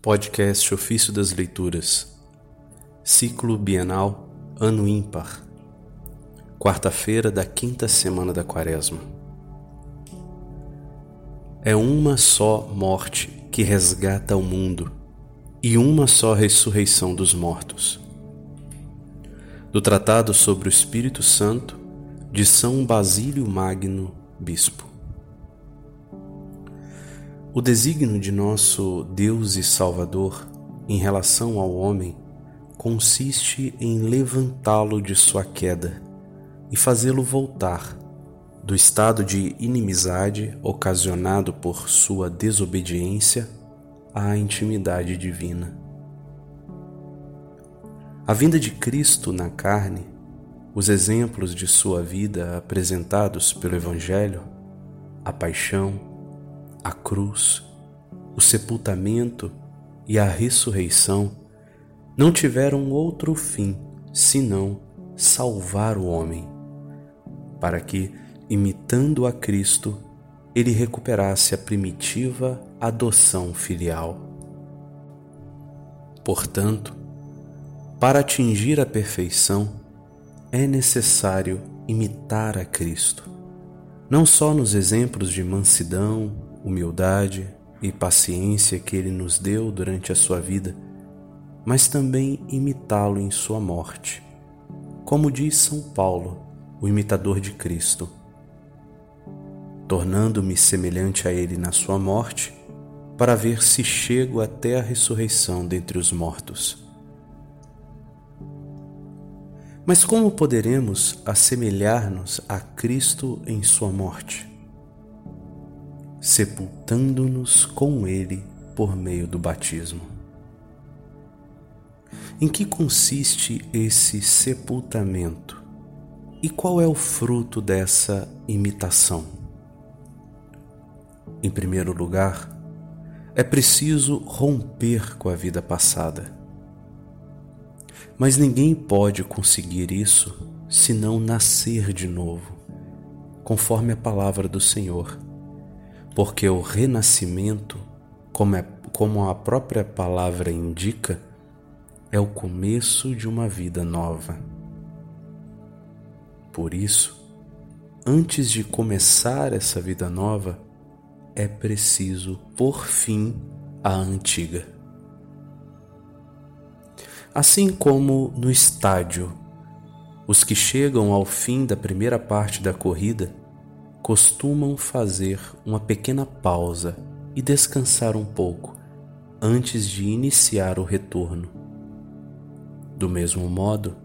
Podcast Ofício das Leituras, Ciclo Bienal, Ano Ímpar, quarta-feira da quinta semana da Quaresma. É uma só morte que resgata o mundo e uma só ressurreição dos mortos. Do Tratado sobre o Espírito Santo de São Basílio Magno, Bispo. O desígnio de nosso Deus e Salvador em relação ao homem consiste em levantá-lo de sua queda e fazê-lo voltar do estado de inimizade ocasionado por sua desobediência à intimidade divina. A vinda de Cristo na carne, os exemplos de sua vida apresentados pelo Evangelho, a paixão, a cruz, o sepultamento e a ressurreição não tiveram outro fim senão salvar o homem, para que, imitando a Cristo, ele recuperasse a primitiva adoção filial. Portanto, para atingir a perfeição, é necessário imitar a Cristo, não só nos exemplos de mansidão, humildade e paciência que ele nos deu durante a sua vida, mas também imitá-lo em sua morte. Como diz São Paulo, o imitador de Cristo, tornando-me semelhante a ele na sua morte, para ver se chego até a ressurreição dentre os mortos. Mas como poderemos assemelhar-nos a Cristo em sua morte? Sepultando-nos com Ele por meio do batismo. Em que consiste esse sepultamento e qual é o fruto dessa imitação? Em primeiro lugar, é preciso romper com a vida passada. Mas ninguém pode conseguir isso se não nascer de novo, conforme a palavra do Senhor porque o renascimento, como, é, como a própria palavra indica, é o começo de uma vida nova. Por isso, antes de começar essa vida nova, é preciso pôr fim à antiga. Assim como no estádio, os que chegam ao fim da primeira parte da corrida costumam fazer uma pequena pausa e descansar um pouco antes de iniciar o retorno. Do mesmo modo,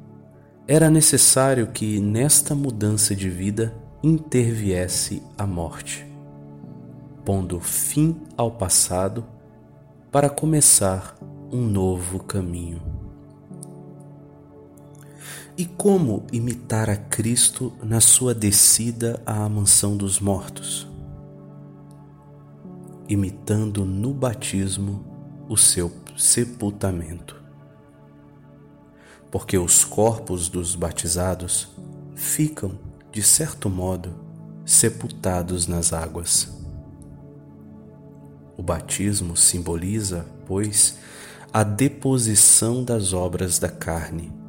era necessário que nesta mudança de vida interviesse a morte, pondo fim ao passado para começar um novo caminho. E como imitar a Cristo na sua descida à mansão dos mortos? Imitando no batismo o seu sepultamento. Porque os corpos dos batizados ficam, de certo modo, sepultados nas águas. O batismo simboliza, pois, a deposição das obras da carne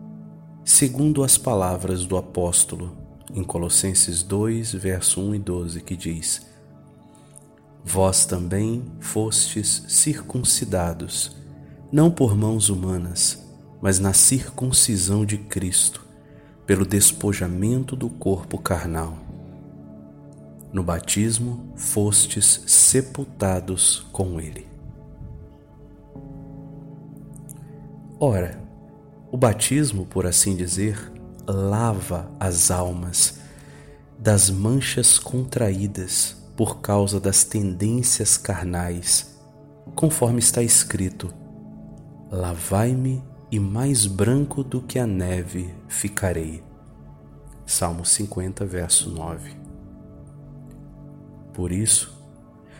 segundo as palavras do apóstolo em Colossenses 2, verso 1 e 12, que diz: Vós também fostes circuncidados, não por mãos humanas, mas na circuncisão de Cristo, pelo despojamento do corpo carnal. No batismo fostes sepultados com Ele. Ora, o batismo, por assim dizer, lava as almas das manchas contraídas por causa das tendências carnais, conforme está escrito: Lavai-me e mais branco do que a neve ficarei. Salmo 50, verso 9. Por isso,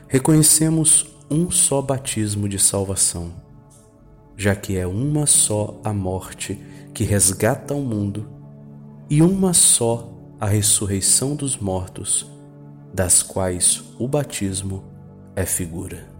reconhecemos um só batismo de salvação já que é uma só a morte que resgata o mundo e uma só a ressurreição dos mortos, das quais o batismo é figura.